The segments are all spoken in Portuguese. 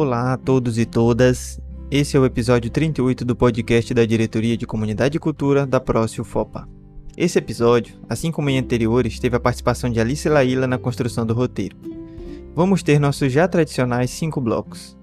Olá a todos e todas. Esse é o episódio 38 do podcast da Diretoria de Comunidade e Cultura da Prócio FOPA. Esse episódio, assim como em anteriores, teve a participação de Alice Laíla na construção do roteiro. Vamos ter nossos já tradicionais cinco blocos.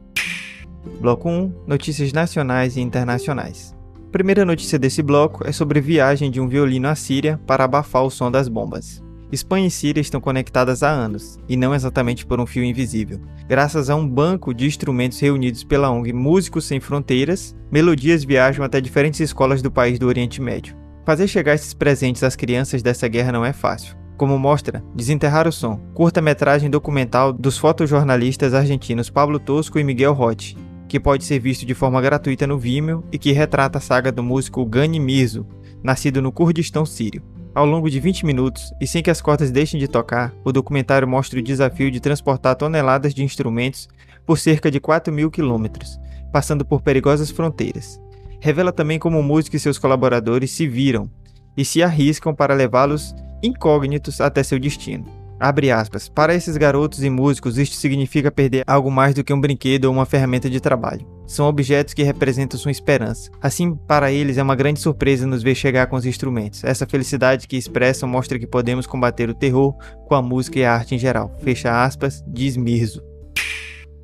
Bloco 1: Notícias nacionais e internacionais. A primeira notícia desse bloco é sobre viagem de um violino à Síria para abafar o som das bombas. Espanha e Síria estão conectadas há anos, e não exatamente por um fio invisível. Graças a um banco de instrumentos reunidos pela ONG Músicos Sem Fronteiras, melodias viajam até diferentes escolas do país do Oriente Médio. Fazer chegar esses presentes às crianças dessa guerra não é fácil. Como mostra Desenterrar o Som, curta-metragem documental dos fotojornalistas argentinos Pablo Tosco e Miguel Rotti, que pode ser visto de forma gratuita no Vimeo e que retrata a saga do músico Gani Mirzo, nascido no Kurdistão sírio. Ao longo de 20 minutos, e sem que as cordas deixem de tocar, o documentário mostra o desafio de transportar toneladas de instrumentos por cerca de 4 mil quilômetros, passando por perigosas fronteiras. Revela também como o músico e seus colaboradores se viram e se arriscam para levá-los incógnitos até seu destino. Abre aspas. Para esses garotos e músicos, isto significa perder algo mais do que um brinquedo ou uma ferramenta de trabalho. São objetos que representam sua esperança. Assim, para eles é uma grande surpresa nos ver chegar com os instrumentos. Essa felicidade que expressam mostra que podemos combater o terror com a música e a arte em geral. Fecha aspas, diz Mirzo.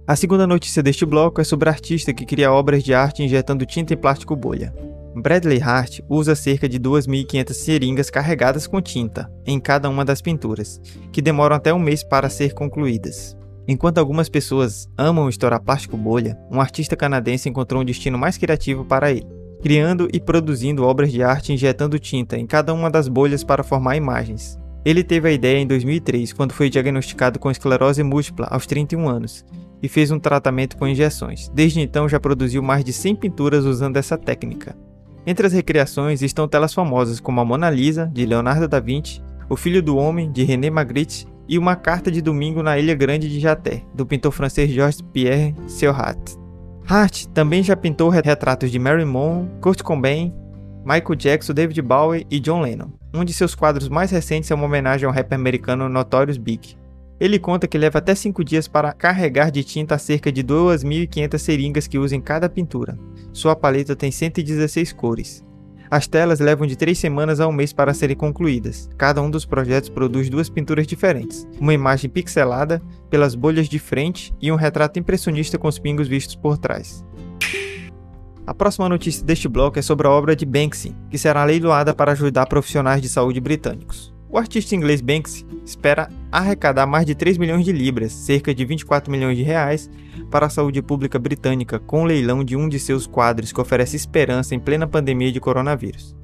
A segunda notícia deste bloco é sobre artista que cria obras de arte injetando tinta em plástico bolha. Bradley Hart usa cerca de 2.500 seringas carregadas com tinta em cada uma das pinturas, que demoram até um mês para ser concluídas. Enquanto algumas pessoas amam estourar plástico bolha, um artista canadense encontrou um destino mais criativo para ele, criando e produzindo obras de arte injetando tinta em cada uma das bolhas para formar imagens. Ele teve a ideia em 2003, quando foi diagnosticado com esclerose múltipla aos 31 anos, e fez um tratamento com injeções. Desde então já produziu mais de 100 pinturas usando essa técnica. Entre as recriações estão telas famosas como a Mona Lisa, de Leonardo da Vinci, O Filho do Homem, de René Magritte, e Uma Carta de Domingo na Ilha Grande de Jaté, do pintor francês Georges Pierre Seurat. Hart também já pintou retratos de Mary Monroe, Kurt Cobain, Michael Jackson, David Bowie e John Lennon. Um de seus quadros mais recentes é uma homenagem ao rapper americano Notorious Big. Ele conta que leva até 5 dias para carregar de tinta cerca de 2.500 seringas que usa em cada pintura. Sua paleta tem 116 cores. As telas levam de 3 semanas a um mês para serem concluídas. Cada um dos projetos produz duas pinturas diferentes: uma imagem pixelada pelas bolhas de frente e um retrato impressionista com os pingos vistos por trás. A próxima notícia deste bloco é sobre a obra de Banksy, que será leiloada para ajudar profissionais de saúde britânicos. O artista inglês Banksy espera arrecadar mais de 3 milhões de libras, cerca de 24 milhões de reais, para a saúde pública britânica com o leilão de um de seus quadros que oferece esperança em plena pandemia de coronavírus.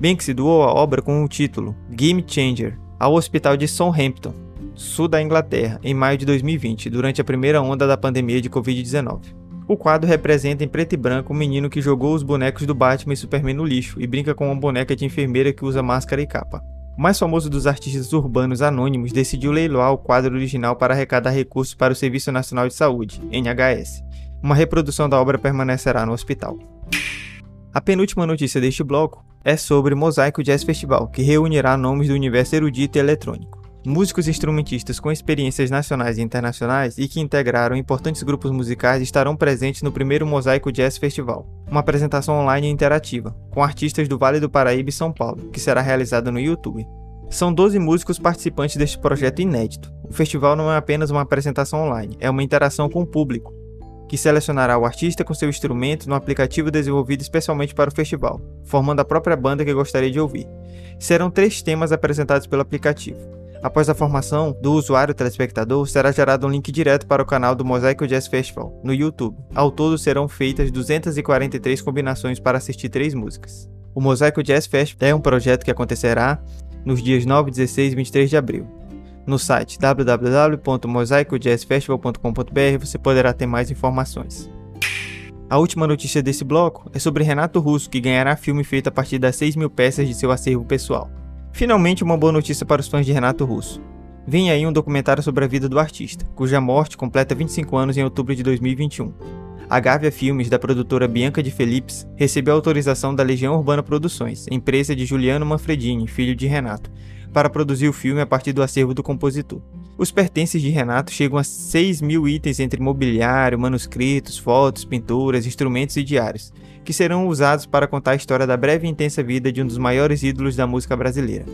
Banksy doou a obra com o título Game Changer ao Hospital de Southampton, sul da Inglaterra, em maio de 2020, durante a primeira onda da pandemia de Covid-19. O quadro representa em preto e branco um menino que jogou os bonecos do Batman e Superman no lixo e brinca com uma boneca de enfermeira que usa máscara e capa. O mais famoso dos artistas urbanos anônimos decidiu leiloar o quadro original para arrecadar recursos para o Serviço Nacional de Saúde, NHS. Uma reprodução da obra permanecerá no hospital. A penúltima notícia deste bloco é sobre o Mosaico Jazz Festival, que reunirá nomes do universo erudito e eletrônico músicos e instrumentistas com experiências nacionais e internacionais e que integraram importantes grupos musicais estarão presentes no primeiro Mosaico Jazz Festival, uma apresentação online interativa, com artistas do Vale do Paraíba e São Paulo, que será realizada no YouTube. São 12 músicos participantes deste projeto inédito. O festival não é apenas uma apresentação online, é uma interação com o público, que selecionará o artista com seu instrumento no aplicativo desenvolvido especialmente para o festival, formando a própria banda que gostaria de ouvir. Serão três temas apresentados pelo aplicativo Após a formação do usuário telespectador, será gerado um link direto para o canal do Mosaico Jazz Festival no YouTube. Ao todo serão feitas 243 combinações para assistir três músicas. O Mosaico Jazz Festival é um projeto que acontecerá nos dias 9, 16 e 23 de abril. No site www.mosaicojazzfestival.com.br você poderá ter mais informações. A última notícia desse bloco é sobre Renato Russo, que ganhará filme feito a partir das 6 mil peças de seu acervo pessoal. Finalmente, uma boa notícia para os fãs de Renato Russo. Vem aí um documentário sobre a vida do artista, cuja morte completa 25 anos em outubro de 2021. A Gávea Filmes, da produtora Bianca de Felipes, recebeu autorização da Legião Urbana Produções, empresa de Juliano Manfredini, filho de Renato, para produzir o filme a partir do acervo do compositor. Os pertences de Renato chegam a 6 mil itens entre mobiliário, manuscritos, fotos, pinturas, instrumentos e diários, que serão usados para contar a história da breve e intensa vida de um dos maiores ídolos da música brasileira.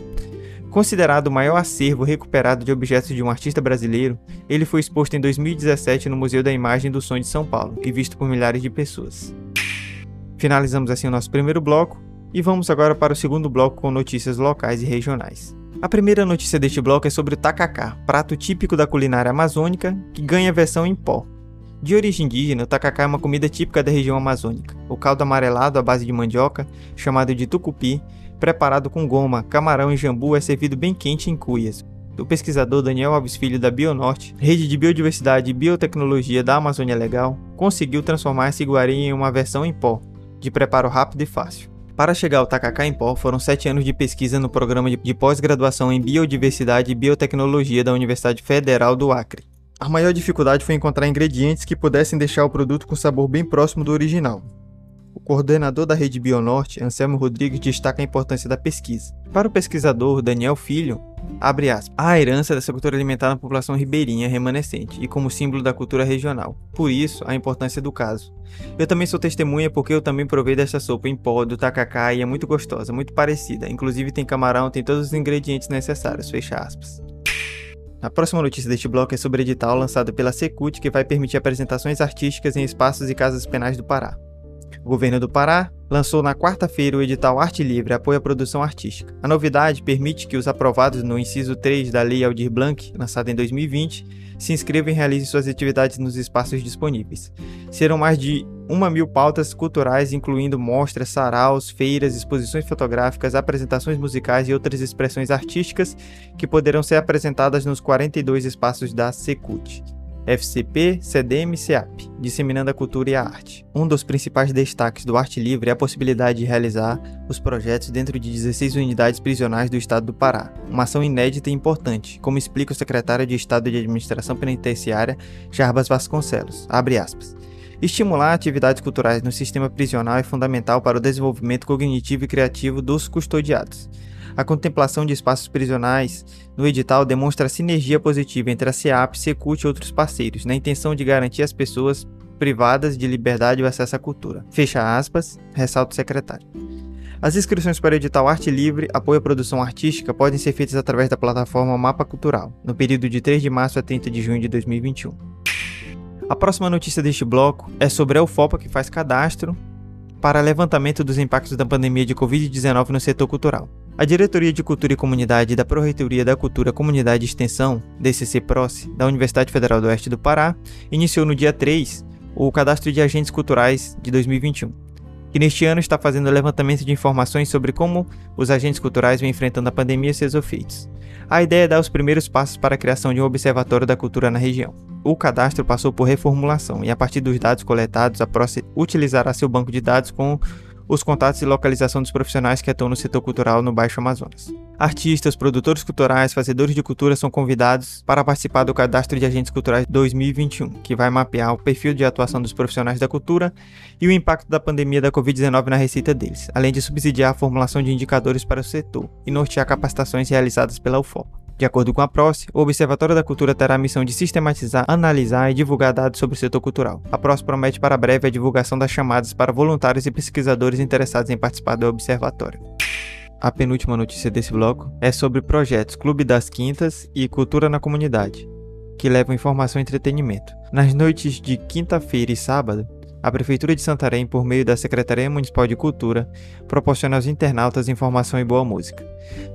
Considerado o maior acervo recuperado de objetos de um artista brasileiro, ele foi exposto em 2017 no Museu da Imagem do Som de São Paulo e visto por milhares de pessoas. Finalizamos assim o nosso primeiro bloco e vamos agora para o segundo bloco com notícias locais e regionais. A primeira notícia deste bloco é sobre o tacacá, prato típico da culinária amazônica que ganha versão em pó. De origem indígena, o tacacá é uma comida típica da região amazônica. O caldo amarelado à base de mandioca, chamado de tucupi, preparado com goma, camarão e jambu, é servido bem quente em cuias. O pesquisador Daniel Alves Filho da Bionorte, rede de biodiversidade e biotecnologia da Amazônia Legal, conseguiu transformar esse iguari em uma versão em pó, de preparo rápido e fácil. Para chegar ao tacacá em pó, foram sete anos de pesquisa no programa de pós-graduação em Biodiversidade e Biotecnologia da Universidade Federal do Acre. A maior dificuldade foi encontrar ingredientes que pudessem deixar o produto com sabor bem próximo do original. O coordenador da rede Bionorte, Anselmo Rodrigues, destaca a importância da pesquisa. Para o pesquisador Daniel Filho, abre aspas, a herança dessa cultura alimentar na população ribeirinha remanescente e como símbolo da cultura regional. Por isso, a importância do caso. Eu também sou testemunha porque eu também provei dessa sopa em pó do tacacá e é muito gostosa, muito parecida. Inclusive tem camarão, tem todos os ingredientes necessários, fecha aspas. A próxima notícia deste bloco é sobre edital lançado pela Secult que vai permitir apresentações artísticas em espaços e casas penais do Pará. O governo do Pará lançou na quarta-feira o edital Arte Livre Apoio à Produção Artística. A novidade permite que os aprovados no inciso 3 da Lei Aldir Blanc, lançada em 2020, se inscrevam e realizem suas atividades nos espaços disponíveis. Serão mais de uma mil pautas culturais, incluindo mostras, saraus, feiras, exposições fotográficas, apresentações musicais e outras expressões artísticas que poderão ser apresentadas nos 42 espaços da Secult. FCP, CDM e CEAP, disseminando a cultura e a arte. Um dos principais destaques do Arte Livre é a possibilidade de realizar os projetos dentro de 16 unidades prisionais do estado do Pará, uma ação inédita e importante, como explica o secretário de Estado de Administração Penitenciária, Jarbas Vasconcelos. Estimular atividades culturais no sistema prisional é fundamental para o desenvolvimento cognitivo e criativo dos custodiados. A contemplação de espaços prisionais no edital demonstra a sinergia positiva entre a CEAP, Secult e outros parceiros, na intenção de garantir às pessoas privadas de liberdade o acesso à cultura. Fecha aspas, ressalta o secretário. As inscrições para o edital Arte Livre, apoio à produção artística, podem ser feitas através da plataforma Mapa Cultural, no período de 3 de março a 30 de junho de 2021. A próxima notícia deste bloco é sobre a UFOPA que faz cadastro para levantamento dos impactos da pandemia de Covid-19 no setor cultural. A Diretoria de Cultura e Comunidade da Pró-Reitoria da Cultura, Comunidade e Extensão, DCC-PROCE, da Universidade Federal do Oeste do Pará, iniciou no dia 3 o Cadastro de Agentes Culturais de 2021, que neste ano está fazendo levantamento de informações sobre como os agentes culturais vêm enfrentando a pandemia e seus efeitos. A ideia é dar os primeiros passos para a criação de um observatório da cultura na região. O cadastro passou por reformulação e, a partir dos dados coletados, a PROCE utilizará seu banco de dados com os contatos e localização dos profissionais que atuam no setor cultural no Baixo Amazonas. Artistas, produtores culturais, fazedores de cultura são convidados para participar do Cadastro de Agentes Culturais 2021, que vai mapear o perfil de atuação dos profissionais da cultura e o impacto da pandemia da Covid-19 na receita deles, além de subsidiar a formulação de indicadores para o setor e nortear capacitações realizadas pela UFOP. De acordo com a PROCE, o Observatório da Cultura terá a missão de sistematizar, analisar e divulgar dados sobre o setor cultural. A PROCE promete para breve a divulgação das chamadas para voluntários e pesquisadores interessados em participar do observatório. A penúltima notícia desse bloco é sobre projetos Clube das Quintas e Cultura na Comunidade, que levam informação e entretenimento. Nas noites de quinta-feira e sábado, a Prefeitura de Santarém, por meio da Secretaria Municipal de Cultura, proporciona aos internautas informação e boa música.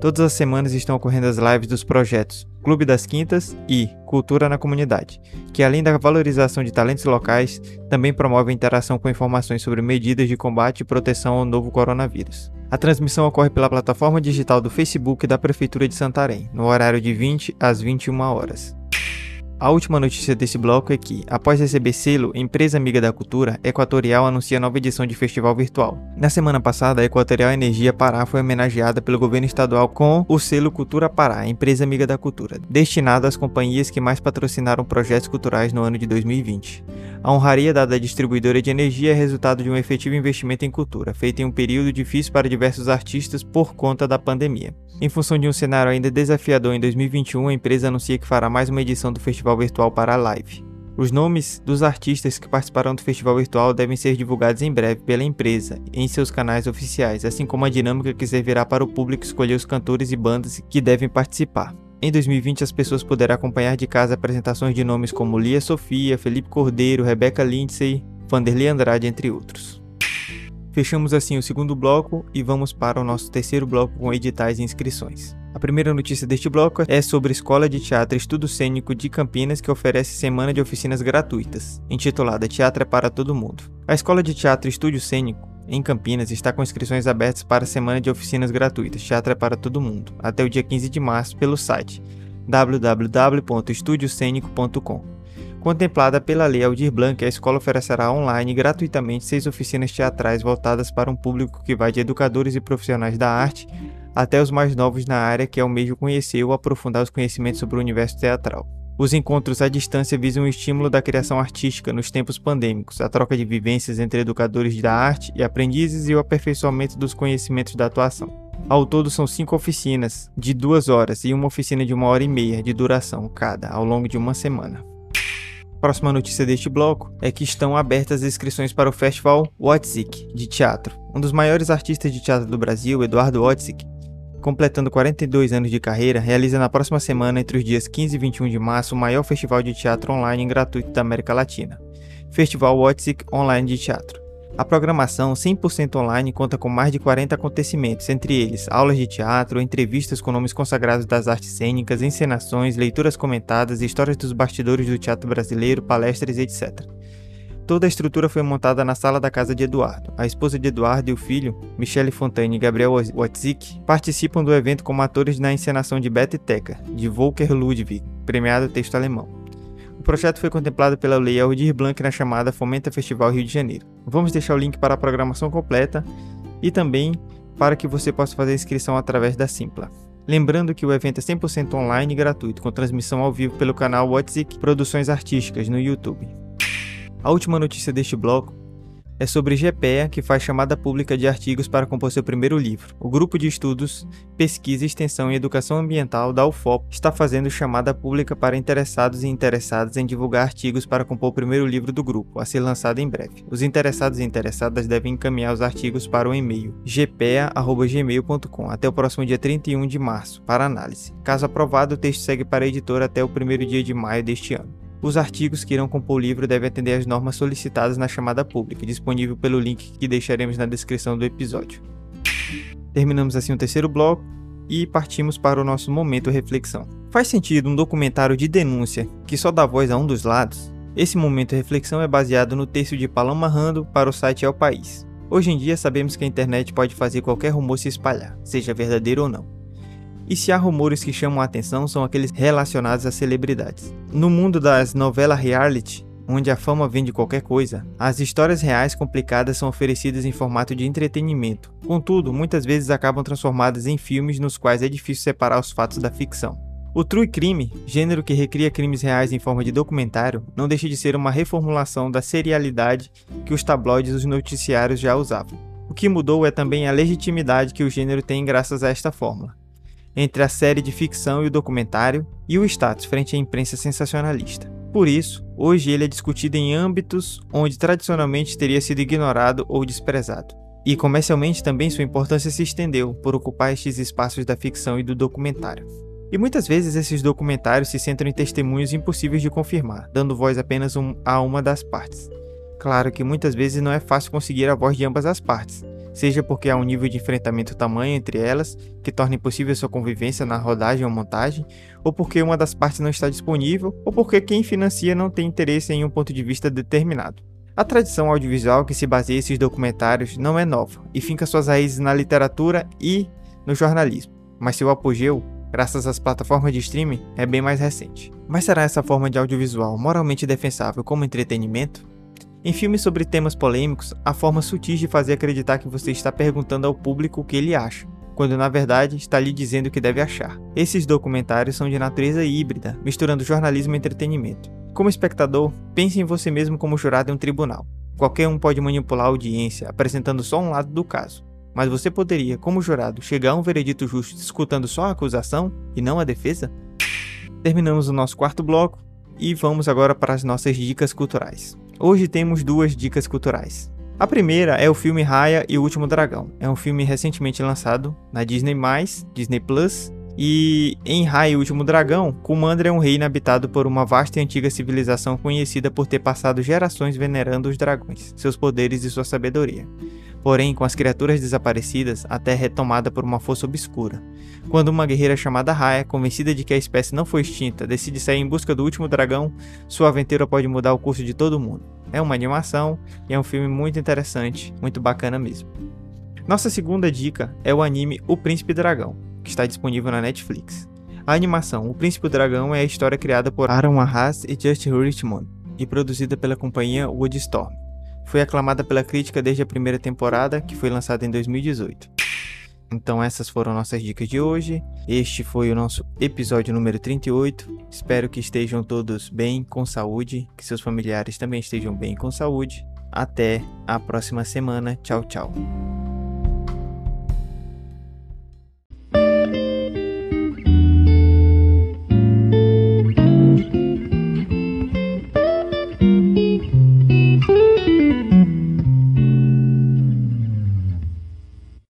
Todas as semanas estão ocorrendo as lives dos projetos Clube das Quintas e Cultura na Comunidade, que além da valorização de talentos locais, também promove interação com informações sobre medidas de combate e proteção ao novo coronavírus. A transmissão ocorre pela plataforma digital do Facebook da Prefeitura de Santarém, no horário de 20 às 21 horas. A última notícia desse bloco é que, após receber selo Empresa Amiga da Cultura, Equatorial anuncia nova edição de festival virtual. Na semana passada, a Equatorial Energia Pará foi homenageada pelo governo estadual com o selo Cultura Pará, Empresa Amiga da Cultura, destinado às companhias que mais patrocinaram projetos culturais no ano de 2020. A honraria dada à distribuidora de energia é resultado de um efetivo investimento em cultura, feito em um período difícil para diversos artistas por conta da pandemia. Em função de um cenário ainda desafiador em 2021, a empresa anuncia que fará mais uma edição do festival virtual para a Live. Os nomes dos artistas que participarão do festival virtual devem ser divulgados em breve pela empresa em seus canais oficiais, assim como a dinâmica que servirá para o público escolher os cantores e bandas que devem participar. Em 2020, as pessoas poderão acompanhar de casa apresentações de nomes como Lia Sofia, Felipe Cordeiro, Rebecca Lindsay, Vanderlei Andrade, entre outros. Fechamos assim o segundo bloco e vamos para o nosso terceiro bloco com editais e inscrições. A primeira notícia deste bloco é sobre a Escola de Teatro Estudo Cênico de Campinas que oferece semana de oficinas gratuitas, intitulada Teatro é para todo mundo. A Escola de Teatro Estúdio Cênico em Campinas está com inscrições abertas para a semana de oficinas gratuitas Teatro é para todo mundo, até o dia 15 de março pelo site www.estudiocênico.com. Contemplada pela Lei Aldir Blanc, a escola oferecerá online gratuitamente seis oficinas teatrais voltadas para um público que vai de educadores e profissionais da arte até os mais novos na área que almejam conhecer ou aprofundar os conhecimentos sobre o universo teatral. Os encontros à distância visam o estímulo da criação artística nos tempos pandêmicos, a troca de vivências entre educadores da arte e aprendizes e o aperfeiçoamento dos conhecimentos da atuação. Ao todo, são cinco oficinas de duas horas e uma oficina de uma hora e meia de duração cada, ao longo de uma semana próxima notícia deste bloco é que estão abertas as inscrições para o Festival Wotzik de teatro. Um dos maiores artistas de teatro do Brasil, Eduardo Wotzik, completando 42 anos de carreira, realiza na próxima semana, entre os dias 15 e 21 de março, o maior festival de teatro online gratuito da América Latina. Festival Wotzik Online de Teatro. A programação 100% online conta com mais de 40 acontecimentos, entre eles aulas de teatro, entrevistas com nomes consagrados das artes cênicas, encenações, leituras comentadas, histórias dos bastidores do teatro brasileiro, palestras, etc. Toda a estrutura foi montada na sala da casa de Eduardo. A esposa de Eduardo e o filho, Michele Fontaine e Gabriel Watzik, participam do evento como atores na encenação de Beth Teca, de Volker Ludwig, premiado texto alemão. O projeto foi contemplado pela Lei Aldir Blanc na chamada Fomenta Festival Rio de Janeiro. Vamos deixar o link para a programação completa e também para que você possa fazer a inscrição através da Simpla. Lembrando que o evento é 100% online e gratuito, com transmissão ao vivo pelo canal WhatsApp Produções Artísticas no YouTube. A última notícia deste bloco é sobre GPEA, que faz chamada pública de artigos para compor seu primeiro livro. O grupo de estudos, pesquisa, extensão e educação ambiental da UFOP está fazendo chamada pública para interessados e interessadas em divulgar artigos para compor o primeiro livro do grupo, a ser lançado em breve. Os interessados e interessadas devem encaminhar os artigos para o e-mail gpea.gmail.com até o próximo dia 31 de março para análise. Caso aprovado, o texto segue para a editora até o primeiro dia de maio deste ano. Os artigos que irão compor o livro devem atender às normas solicitadas na chamada pública, disponível pelo link que deixaremos na descrição do episódio. Terminamos assim o terceiro bloco e partimos para o nosso momento reflexão. Faz sentido um documentário de denúncia que só dá voz a um dos lados? Esse momento reflexão é baseado no texto de Paloma Rando para o site o País. Hoje em dia sabemos que a internet pode fazer qualquer rumor se espalhar, seja verdadeiro ou não. E se há rumores que chamam a atenção, são aqueles relacionados a celebridades. No mundo das novelas reality, onde a fama vem de qualquer coisa, as histórias reais complicadas são oferecidas em formato de entretenimento. Contudo, muitas vezes acabam transformadas em filmes nos quais é difícil separar os fatos da ficção. O true crime, gênero que recria crimes reais em forma de documentário, não deixa de ser uma reformulação da serialidade que os tabloides e os noticiários já usavam. O que mudou é também a legitimidade que o gênero tem graças a esta fórmula entre a série de ficção e o documentário e o status frente à imprensa sensacionalista. Por isso, hoje ele é discutido em âmbitos onde tradicionalmente teria sido ignorado ou desprezado. E comercialmente também sua importância se estendeu por ocupar estes espaços da ficção e do documentário. E muitas vezes esses documentários se centram em testemunhos impossíveis de confirmar, dando voz apenas um, a uma das partes. Claro que muitas vezes não é fácil conseguir a voz de ambas as partes, seja porque há um nível de enfrentamento tamanho entre elas que torna impossível sua convivência na rodagem ou montagem, ou porque uma das partes não está disponível, ou porque quem financia não tem interesse em um ponto de vista determinado. A tradição audiovisual que se baseia esses documentários não é nova e finca suas raízes na literatura e no jornalismo, mas seu apogeu graças às plataformas de streaming, é bem mais recente. Mas será essa forma de audiovisual moralmente defensável como entretenimento? Em filmes sobre temas polêmicos, há formas sutis de fazer acreditar que você está perguntando ao público o que ele acha, quando na verdade está lhe dizendo o que deve achar. Esses documentários são de natureza híbrida, misturando jornalismo e entretenimento. Como espectador, pense em você mesmo como jurado em um tribunal. Qualquer um pode manipular a audiência apresentando só um lado do caso. Mas você poderia, como jurado, chegar a um veredito justo escutando só a acusação e não a defesa? Terminamos o nosso quarto bloco e vamos agora para as nossas dicas culturais. Hoje temos duas dicas culturais. A primeira é o filme Raya e o Último Dragão. É um filme recentemente lançado na Disney+, Disney Plus, e em Raya e o Último Dragão, Kumandra é um reino habitado por uma vasta e antiga civilização conhecida por ter passado gerações venerando os dragões, seus poderes e sua sabedoria. Porém, com as criaturas desaparecidas, a Terra é tomada por uma força obscura. Quando uma guerreira chamada Raya, convencida de que a espécie não foi extinta, decide sair em busca do último dragão, sua aventura pode mudar o curso de todo mundo. É uma animação e é um filme muito interessante, muito bacana mesmo. Nossa segunda dica é o anime O Príncipe Dragão, que está disponível na Netflix. A animação O Príncipe Dragão é a história criada por Aaron Arras e Just Richmond e produzida pela companhia Woodstorm. Foi aclamada pela crítica desde a primeira temporada, que foi lançada em 2018. Então essas foram nossas dicas de hoje. Este foi o nosso episódio número 38. Espero que estejam todos bem, com saúde, que seus familiares também estejam bem com saúde. Até a próxima semana. Tchau, tchau.